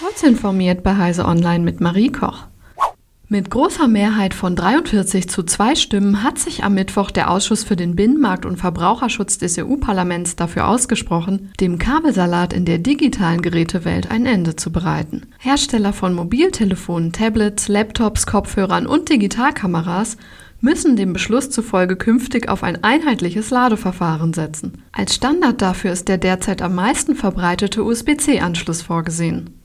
Kurz informiert bei Heise Online mit Marie Koch. Mit großer Mehrheit von 43 zu 2 Stimmen hat sich am Mittwoch der Ausschuss für den Binnenmarkt und Verbraucherschutz des EU-Parlaments dafür ausgesprochen, dem Kabelsalat in der digitalen Gerätewelt ein Ende zu bereiten. Hersteller von Mobiltelefonen, Tablets, Laptops, Kopfhörern und Digitalkameras müssen dem Beschluss zufolge künftig auf ein einheitliches Ladeverfahren setzen. Als Standard dafür ist der derzeit am meisten verbreitete USB-C-Anschluss vorgesehen.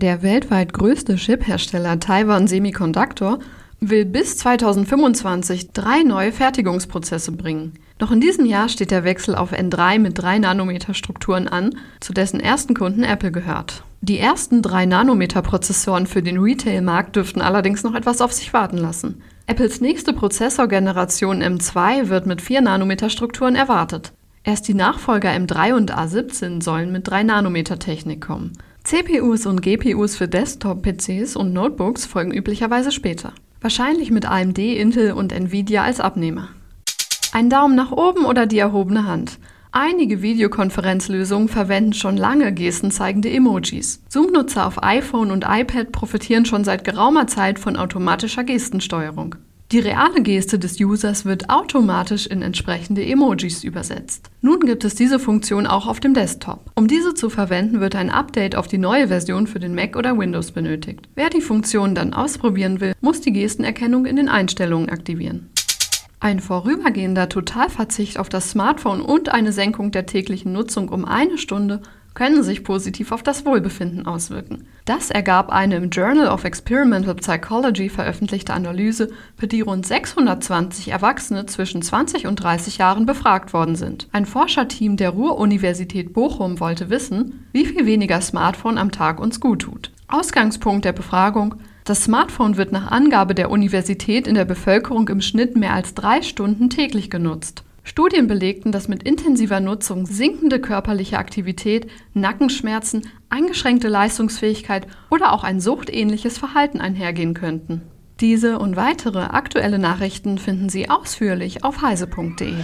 Der weltweit größte Chip-Hersteller Taiwan Semiconductor will bis 2025 drei neue Fertigungsprozesse bringen. Noch in diesem Jahr steht der Wechsel auf N3 mit 3 Nanometer Strukturen an, zu dessen ersten Kunden Apple gehört. Die ersten 3 Nanometer Prozessoren für den Retail-Markt dürften allerdings noch etwas auf sich warten lassen. Apples nächste Prozessorgeneration M2 wird mit 4 Nanometer Strukturen erwartet. Erst die Nachfolger M3 und A17 sollen mit 3 Nanometer Technik kommen. CPUs und GPUs für Desktop-PCs und Notebooks folgen üblicherweise später. Wahrscheinlich mit AMD, Intel und Nvidia als Abnehmer. Ein Daumen nach oben oder die erhobene Hand. Einige Videokonferenzlösungen verwenden schon lange gestenzeigende Emojis. Zoom-Nutzer auf iPhone und iPad profitieren schon seit geraumer Zeit von automatischer Gestensteuerung. Die reale Geste des Users wird automatisch in entsprechende Emojis übersetzt. Nun gibt es diese Funktion auch auf dem Desktop. Um diese zu verwenden, wird ein Update auf die neue Version für den Mac oder Windows benötigt. Wer die Funktion dann ausprobieren will, muss die Gestenerkennung in den Einstellungen aktivieren. Ein vorübergehender Totalverzicht auf das Smartphone und eine Senkung der täglichen Nutzung um eine Stunde können sich positiv auf das Wohlbefinden auswirken. Das ergab eine im Journal of Experimental Psychology veröffentlichte Analyse, für die rund 620 Erwachsene zwischen 20 und 30 Jahren befragt worden sind. Ein Forscherteam der Ruhr-Universität Bochum wollte wissen, wie viel weniger Smartphone am Tag uns gut tut. Ausgangspunkt der Befragung das Smartphone wird nach Angabe der Universität in der Bevölkerung im Schnitt mehr als drei Stunden täglich genutzt. Studien belegten, dass mit intensiver Nutzung sinkende körperliche Aktivität, Nackenschmerzen, eingeschränkte Leistungsfähigkeit oder auch ein suchtähnliches Verhalten einhergehen könnten. Diese und weitere aktuelle Nachrichten finden Sie ausführlich auf heise.de.